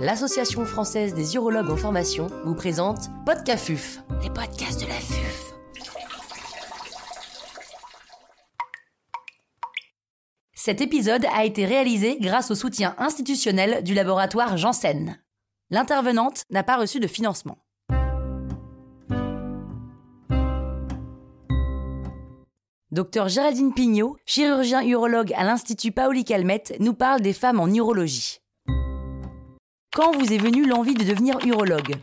l'Association française des urologues en formation vous présente Podcafuf, les podcasts de la FUF. Cet épisode a été réalisé grâce au soutien institutionnel du laboratoire Janssen. L'intervenante n'a pas reçu de financement. Docteur Géraldine Pignot, chirurgien urologue à l'Institut Paoli Calmette, nous parle des femmes en urologie. Quand vous est venue l'envie de devenir urologue?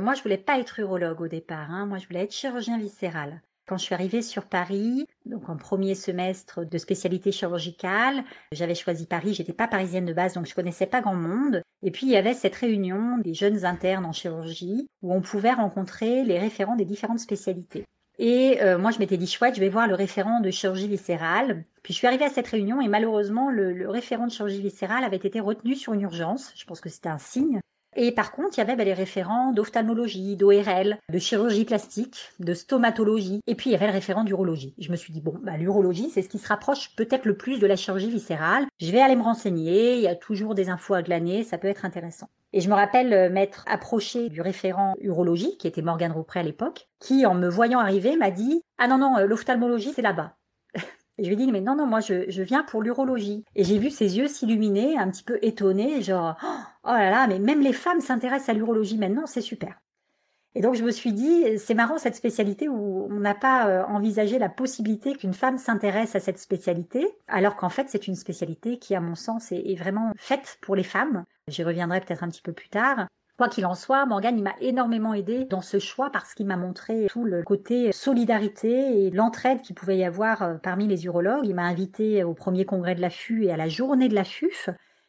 Moi, je voulais pas être urologue au départ. Hein. Moi, je voulais être chirurgien viscéral. Quand je suis arrivée sur Paris, donc en premier semestre de spécialité chirurgicale, j'avais choisi Paris, j'étais pas parisienne de base, donc je connaissais pas grand monde. Et puis il y avait cette réunion des jeunes internes en chirurgie où on pouvait rencontrer les référents des différentes spécialités. Et euh, moi, je m'étais dit, chouette, je vais voir le référent de chirurgie viscérale. Puis je suis arrivée à cette réunion et malheureusement, le, référent de chirurgie viscérale avait été retenu sur une urgence. Je pense que c'était un signe. Et par contre, il y avait bah, les référents d'ophtalmologie, d'ORL, de chirurgie plastique, de stomatologie, et puis il y avait le référent d'urologie. Je me suis dit, bon, bah, l'urologie, c'est ce qui se rapproche peut-être le plus de la chirurgie viscérale. Je vais aller me renseigner, il y a toujours des infos à glaner, ça peut être intéressant. Et je me rappelle euh, m'être approché du référent urologie, qui était Morgane Roupré à l'époque, qui, en me voyant arriver, m'a dit, ah non, non, euh, l'ophtalmologie, c'est là-bas. Et je lui ai dit, mais non, non, moi, je, je viens pour l'urologie. Et j'ai vu ses yeux s'illuminer, un petit peu étonnés, genre, oh là là, mais même les femmes s'intéressent à l'urologie maintenant, c'est super. Et donc, je me suis dit, c'est marrant cette spécialité où on n'a pas euh, envisagé la possibilité qu'une femme s'intéresse à cette spécialité, alors qu'en fait, c'est une spécialité qui, à mon sens, est vraiment faite pour les femmes. J'y reviendrai peut-être un petit peu plus tard. Quoi qu'il en soit, Morgane, il m'a énormément aidé dans ce choix parce qu'il m'a montré tout le côté solidarité et l'entraide qu'il pouvait y avoir euh, parmi les urologues. Il m'a invité au premier congrès de la FU et à la journée de la FUF.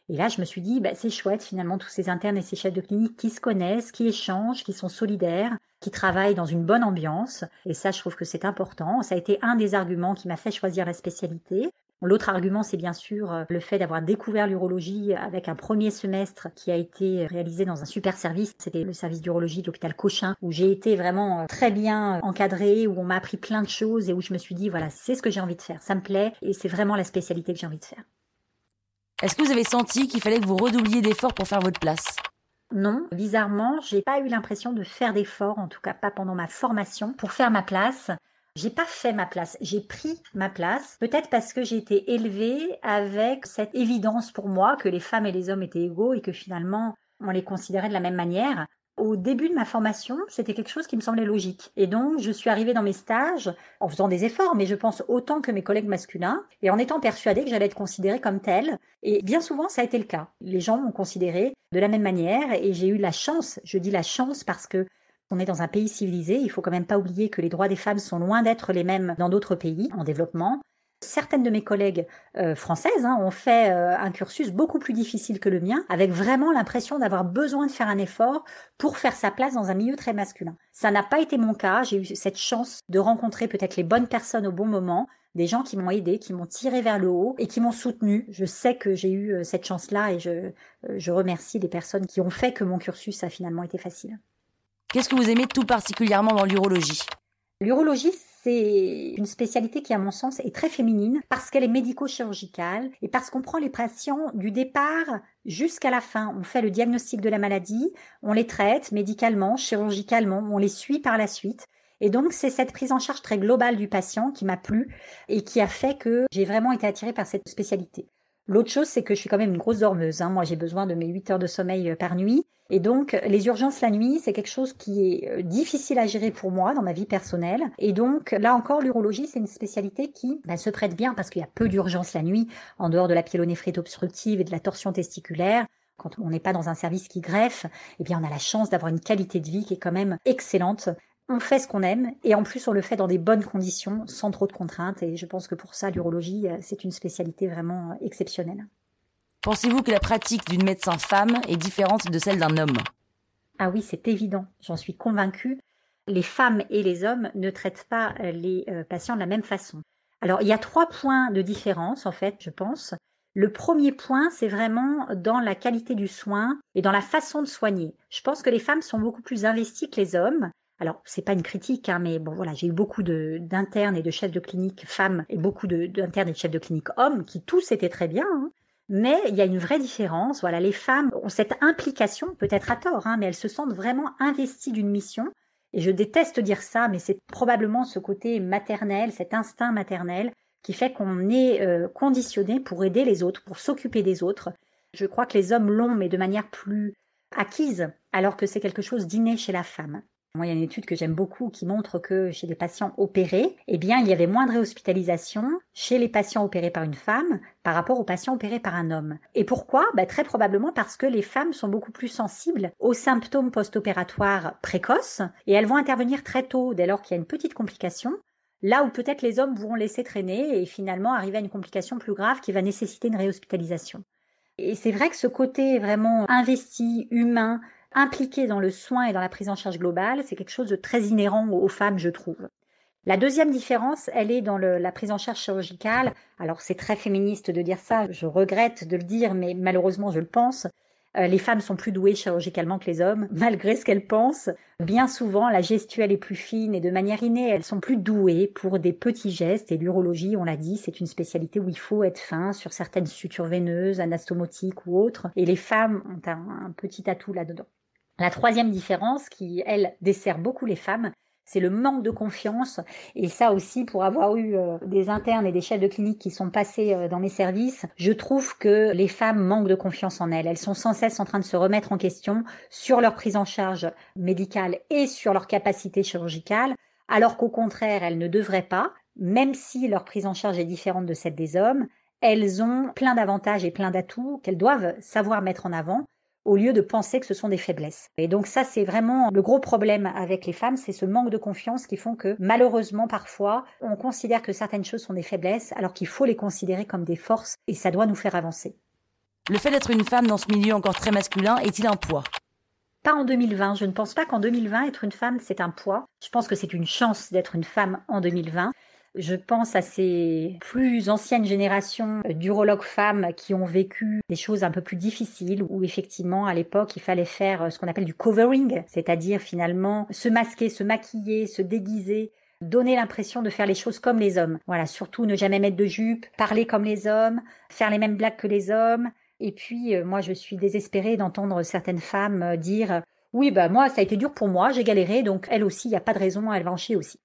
Et là, je me suis dit, bah, c'est chouette finalement tous ces internes et ces chefs de clinique qui se connaissent, qui échangent, qui sont solidaires, qui travaillent dans une bonne ambiance. Et ça, je trouve que c'est important. Ça a été un des arguments qui m'a fait choisir la spécialité. L'autre argument, c'est bien sûr euh, le fait d'avoir découvert l'urologie avec un premier semestre qui a été réalisé dans un super service. C'était le service d'urologie de l'hôpital Cochin, où j'ai été vraiment euh, très bien encadrée, où on m'a appris plein de choses et où je me suis dit, voilà, c'est ce que j'ai envie de faire. Ça me plaît et c'est vraiment la spécialité que j'ai envie de faire. Est-ce que vous avez senti qu'il fallait que vous redoubliez d'efforts pour faire votre place? Non, bizarrement, j'ai pas eu l'impression de faire d'efforts, en tout cas pas pendant ma formation, pour faire ma place. J'ai pas fait ma place, j'ai pris ma place, peut-être parce que j'ai été élevée avec cette évidence pour moi que les femmes et les hommes étaient égaux et que finalement on les considérait de la même manière. Au début de ma formation, c'était quelque chose qui me semblait logique. Et donc, je suis arrivée dans mes stages en faisant des efforts, mais je pense autant que mes collègues masculins, et en étant persuadée que j'allais être considérée comme telle. Et bien souvent, ça a été le cas. Les gens m'ont considérée de la même manière, et j'ai eu la chance, je dis la chance parce que on est dans un pays civilisé, il faut quand même pas oublier que les droits des femmes sont loin d'être les mêmes dans d'autres pays en développement. Certaines de mes collègues euh, françaises hein, ont fait euh, un cursus beaucoup plus difficile que le mien, avec vraiment l'impression d'avoir besoin de faire un effort pour faire sa place dans un milieu très masculin. Ça n'a pas été mon cas, j'ai eu cette chance de rencontrer peut-être les bonnes personnes au bon moment, des gens qui m'ont aidé, qui m'ont tiré vers le haut et qui m'ont soutenu. Je sais que j'ai eu euh, cette chance-là et je, je remercie les personnes qui ont fait que mon cursus a finalement été facile. Qu'est-ce que vous aimez tout particulièrement dans l'urologie? L'urologie, c'est une spécialité qui, à mon sens, est très féminine parce qu'elle est médico-chirurgicale et parce qu'on prend les patients du départ jusqu'à la fin. On fait le diagnostic de la maladie, on les traite médicalement, chirurgicalement, on les suit par la suite. Et donc, c'est cette prise en charge très globale du patient qui m'a plu et qui a fait que j'ai vraiment été attirée par cette spécialité. L'autre chose, c'est que je suis quand même une grosse dormeuse. Hein. Moi, j'ai besoin de mes 8 heures de sommeil euh, par nuit. Et donc, les urgences la nuit, c'est quelque chose qui est euh, difficile à gérer pour moi dans ma vie personnelle. Et donc, là encore, l'urologie, c'est une spécialité qui bah, se prête bien parce qu'il y a peu d'urgences la nuit, en dehors de la pyélonéphrite obstructive et de la torsion testiculaire. Quand on n'est pas dans un service qui greffe, eh bien, on a la chance d'avoir une qualité de vie qui est quand même excellente on fait ce qu'on aime et en plus on le fait dans des bonnes conditions, sans trop de contraintes. Et je pense que pour ça, l'urologie, euh, c'est une spécialité vraiment euh, exceptionnelle. Pensez-vous que la pratique d'une médecin femme est différente de celle d'un homme? Ah oui, c'est évident, j'en suis convaincue. Les femmes et les hommes ne traitent pas euh, les patients de la même façon. Alors, il y a trois points de différence, en fait, je pense. Le premier point, c'est vraiment dans la qualité du soin et dans la façon de soigner. Je pense que les femmes sont beaucoup plus investies que les hommes. Alors, c'est pas une critique, hein, mais bon, voilà, j'ai eu beaucoup d'internes et de chefs de clinique femmes et beaucoup d'internes et de chefs de clinique hommes qui tous étaient très bien. Hein. Mais il y a une vraie différence. Voilà, les femmes ont cette implication, peut-être à tort, hein, mais elles se sentent vraiment investies d'une mission. Et je déteste dire ça, mais c'est probablement ce côté maternel, cet instinct maternel qui fait qu'on est euh, conditionné pour aider les autres, pour s'occuper des autres. Je crois que les hommes l'ont, mais de manière plus acquise, alors que c'est quelque chose d'inné chez la femme. Moi, il y a une étude que j'aime beaucoup qui montre que chez les patients opérés, eh bien, il y avait moins de réhospitalisation chez les patients opérés par une femme par rapport aux patients opérés par un homme. Et pourquoi? Bah, Très probablement parce que les femmes sont beaucoup plus sensibles aux symptômes post-opératoires précoces et elles vont intervenir très tôt dès lors qu'il y a une petite complication. Là où peut-être les hommes vont laisser traîner et finalement arriver à une complication plus grave qui va nécessiter une réhospitalisation. Et c'est vrai que ce côté vraiment investi, humain, impliqué dans le soin et dans la prise en charge globale, c'est quelque chose de très inhérent aux femmes, je trouve. La deuxième différence, elle est dans la prise en charge chirurgicale. Alors c'est très féministe de dire ça, je regrette de le dire, mais malheureusement je le pense. Euh, les femmes sont plus douées chirurgicalement que les hommes, malgré ce qu'elles pensent. Bien souvent, la gestuelle est plus fine et de manière innée, elles sont plus douées pour des petits gestes. Et l'urologie, on l'a dit, c'est une spécialité où il faut être fin sur certaines sutures veineuses, anastomotiques ou autres. Et les femmes ont un petit atout là-dedans. La troisième différence qui, elle, dessert beaucoup les femmes, c'est le manque de confiance. Et ça aussi, pour avoir eu euh, des internes et des chefs de clinique qui sont passés euh, dans mes services, je trouve que les femmes manquent de confiance en elles. Elles sont sans cesse en train de se remettre en question sur leur prise en charge médicale et sur leur capacité chirurgicale, alors qu'au contraire, elles ne devraient pas, même si leur prise en charge est différente de celle des hommes, elles ont plein d'avantages et plein d'atouts qu'elles doivent savoir mettre en avant au lieu de penser que ce sont des faiblesses. Et donc ça, c'est vraiment le gros problème avec les femmes, c'est ce manque de confiance qui font que malheureusement parfois, on considère que certaines choses sont des faiblesses alors qu'il faut les considérer comme des forces et ça doit nous faire avancer. Le fait d'être une femme dans ce milieu encore très masculin est-il un poids? Pas en 2020. Je ne pense pas qu'en 2020, être une femme, c'est un poids. Je pense que c'est une chance d'être une femme en 2020. Je pense à ces plus anciennes générations d'urologues femmes qui ont vécu des choses un peu plus difficiles où effectivement à l'époque il fallait faire ce qu'on appelle du covering, c'est-à-dire finalement se masquer, se maquiller, se déguiser donner l'impression de faire les choses comme les hommes. Voilà, surtout ne jamais mettre de jupe, parler comme les hommes, faire les mêmes blagues que les hommes. Et puis, euh, moi, je suis désespérée d'entendre certaines femmes euh, dire Oui, bah, moi, ça a été dur pour moi, j'ai galéré, donc elle aussi, il n'y a pas de raison, elle va en chier aussi.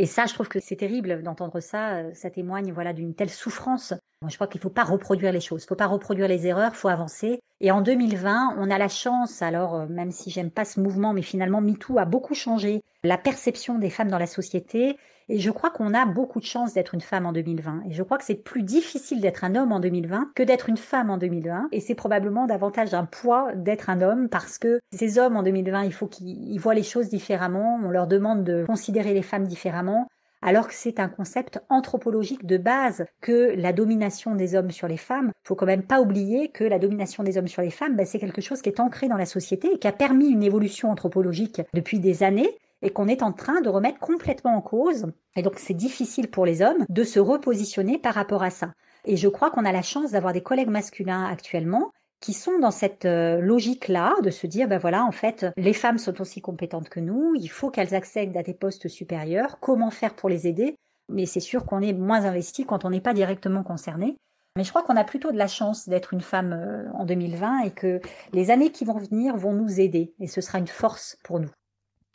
Et ça, je trouve que c'est terrible d'entendre ça. Euh, ça témoigne voilà d'une telle souffrance. Moi, je crois qu'il ne faut pas reproduire les choses. Il ne faut pas reproduire les erreurs. Il faut avancer. Et en 2020, on a la chance, alors euh, même si j'aime pas ce mouvement, mais finalement MeToo a beaucoup changé la perception des femmes dans la société. Et je crois qu'on a beaucoup de chance d'être une femme en 2020. Et je crois que c'est plus difficile d'être un homme en 2020 que d'être une femme en 2020. Et c'est probablement davantage un poids d'être un homme parce que ces hommes en 2020, il faut qu'ils voient les choses différemment. On leur demande de considérer les femmes différemment alors que c'est un concept anthropologique de base que la domination des hommes sur les femmes. Faut quand même pas oublier que la domination des hommes sur les femmes, ben, c'est quelque chose qui est ancré dans la société et qui a permis une évolution anthropologique depuis des années et qu'on est en train de remettre complètement en cause. Et donc c'est difficile pour les hommes de se repositionner par rapport à ça. Et je crois qu'on a la chance d'avoir des collègues masculins actuellement qui sont dans cette euh, logique-là de se dire, ben voilà, en fait, les femmes sont aussi compétentes que nous, il faut qu'elles accèdent à des postes supérieurs, comment faire pour les aider? Mais c'est sûr qu'on est moins investi quand on n'est pas directement concerné. Mais je crois qu'on a plutôt de la chance d'être une femme euh, en 2020 et que les années qui vont venir vont nous aider et ce sera une force pour nous.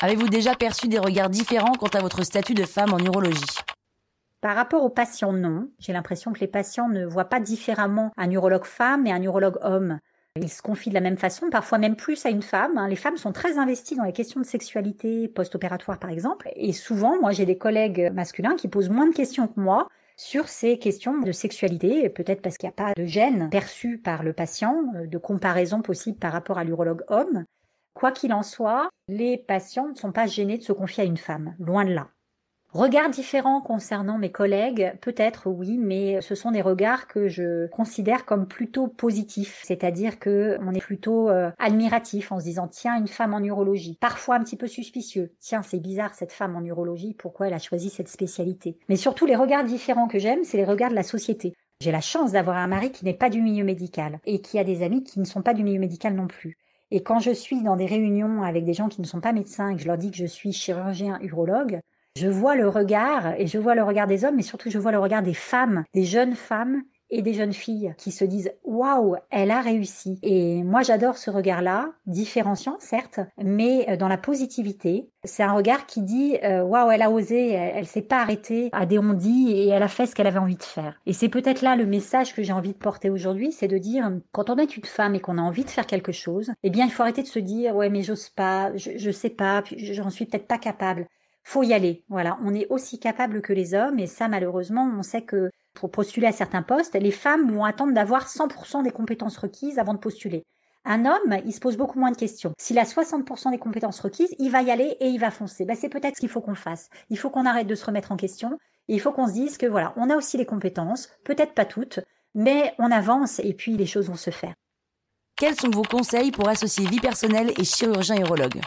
Avez-vous déjà perçu des regards différents quant à votre statut de femme en urologie? Par rapport aux patients, non. J'ai l'impression que les patients ne voient pas différemment un urologue femme et un urologue homme. Ils se confient de la même façon, parfois même plus à une femme. Hein. Les femmes sont très investies dans les questions de sexualité post-opératoire, par exemple. Et souvent, moi, j'ai des collègues masculins qui posent moins de questions que moi sur ces questions de sexualité, peut-être parce qu'il n'y a pas de gêne perçu par le patient, euh, de comparaison possible par rapport à l'urologue homme. Quoi qu'il en soit, les patients ne sont pas gênés de se confier à une femme, loin de là. Regards différents concernant mes collègues, peut-être oui, mais ce sont des regards que je considère comme plutôt positifs, c'est-à-dire que on est plutôt euh, admiratif en se disant tiens une femme en urologie, parfois un petit peu suspicieux, tiens c'est bizarre cette femme en urologie, pourquoi elle a choisi cette spécialité? Mais surtout les regards différents que j'aime, c'est les regards de la société. J'ai la chance d'avoir un mari qui n'est pas du milieu médical et qui a des amis qui ne sont pas du milieu médical non plus. Et quand je suis dans des réunions avec des gens qui ne sont pas médecins et que je leur dis que je suis chirurgien urologue, je vois le regard, et je vois le regard des hommes, mais surtout je vois le regard des femmes, des jeunes femmes, et des jeunes filles qui se disent waouh, elle a réussi. Et moi, j'adore ce regard-là, différenciant certes, mais euh, dans la positivité. C'est un regard qui dit euh, waouh, elle a osé, elle, s'est pas arrêtée à des on et elle a fait ce qu'elle avait envie de faire. Et c'est peut-être là le message que j'ai envie de porter aujourd'hui, c'est de dire quand on est une femme et qu'on a envie de faire quelque chose, eh bien, il faut arrêter de se dire ouais, mais j'ose pas, je, je sais pas, j'en suis peut-être pas capable faut y aller. Voilà, on est aussi capable que les hommes et ça malheureusement, on sait que pour postuler à certains postes, les femmes vont attendre d'avoir 100% des compétences requises avant de postuler. Un homme, il se pose beaucoup moins de questions. S'il a 60% des compétences requises, il va y aller et il va foncer. Ben, c'est peut-être ce qu'il faut qu'on fasse. Il faut qu'on arrête de se remettre en question et il faut qu'on se dise que voilà, on a aussi les compétences, peut-être pas toutes, mais on avance et puis les choses vont se faire. Quels sont vos conseils pour associer vie personnelle et chirurgien urologue?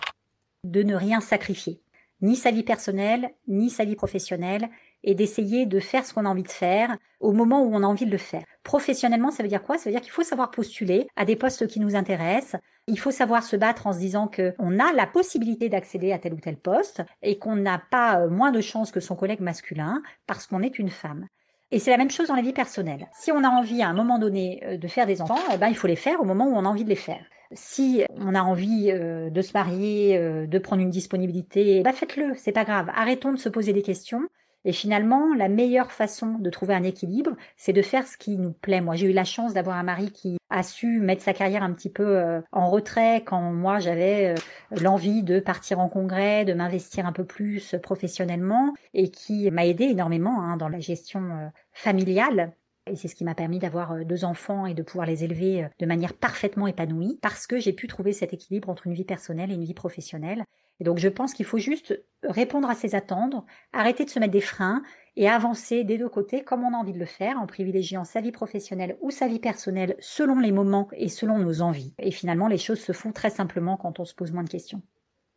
De ne rien sacrifier ni sa vie personnelle, ni sa vie professionnelle, et d'essayer de faire ce qu'on a envie de faire au moment où on a envie de le faire. Professionnellement, ça veut dire quoi? Ça veut dire qu'il faut savoir postuler à des postes qui nous intéressent. Il faut savoir se battre en se disant qu'on a la possibilité d'accéder à tel ou tel poste et qu'on n'a pas euh, moins de chances que son collègue masculin parce qu'on est une femme. Et c'est la même chose dans la vie personnelle. Si on a envie à un moment donné euh, de faire des enfants, eh ben, il faut les faire au moment où on a envie de les faire. Si on a envie euh, de se marier, de prendre une disponibilité, bah faites-le, c'est pas grave. Arrêtons de se poser des questions. Et finalement, la meilleure façon de trouver un équilibre, c'est de faire ce qui nous plaît. Moi, j'ai eu la chance d'avoir un mari qui a su mettre sa carrière un petit peu euh, en retrait quand moi j'avais l'envie de partir en congrès, de m'investir un peu plus professionnellement et qui m'a aidé énormément hein, dans la gestion familiale. Et c'est ce qui m'a permis d'avoir euh, deux enfants et de pouvoir les élever euh, de manière parfaitement épanouie parce que j'ai pu trouver cet équilibre entre une vie personnelle et une vie professionnelle. Et donc je pense qu'il faut juste répondre à ses attentes, arrêter de se mettre des freins et avancer des deux côtés comme on a envie de le faire en privilégiant sa vie professionnelle ou sa vie personnelle selon les moments et selon nos envies. Et finalement les choses se font très simplement quand on se pose moins de questions.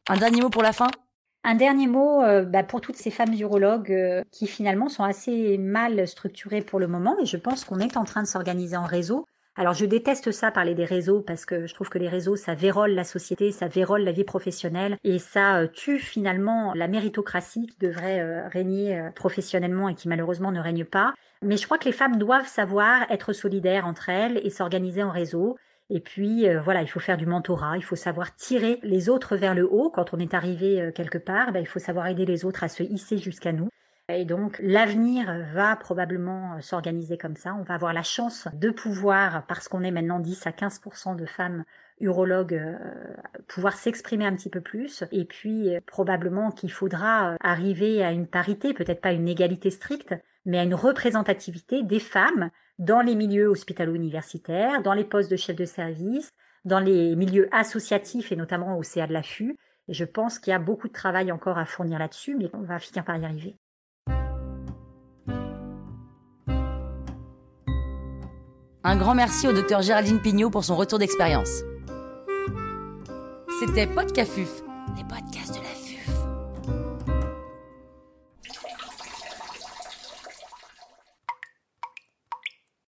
Un dernier mot pour la fin? Un dernier mot euh, bah, pour toutes ces femmes urologues euh, qui finalement sont assez mal structurées pour le moment et je pense qu'on est en train de s'organiser en réseau. Alors je déteste ça parler des réseaux parce que je trouve que les réseaux ça vérole la société, ça vérole la vie professionnelle et ça euh, tue finalement la méritocratie qui devrait régner professionnellement et qui malheureusement ne règne pas. Mais je crois que les femmes doivent savoir être solidaires entre elles et s'organiser en réseau. Et puis euh, voilà, il faut faire du mentorat, il faut savoir tirer les autres vers le haut. Quand on est arrivé euh, quelque part, ben, il faut savoir aider les autres à se hisser jusqu'à nous. Et donc l'avenir va probablement euh, s'organiser comme ça. On va avoir la chance de pouvoir, parce qu'on est maintenant 10 à 15% de femmes urologues, pouvoir s'exprimer un petit peu plus. Et puis probablement qu'il faudra arriver à une parité, peut-être pas une égalité stricte, mais à une représentativité des femmes dans les milieux hospitalo-universitaires, dans les postes de chef de service, dans les milieux associatifs et notamment au CA de l'affût. Et je pense qu'il y a beaucoup de travail encore à fournir là-dessus, mais on va finir par y arriver. Un grand merci au docteur Géraldine Pignot pour son retour d'expérience. C'était Podcafuf, les podcasts de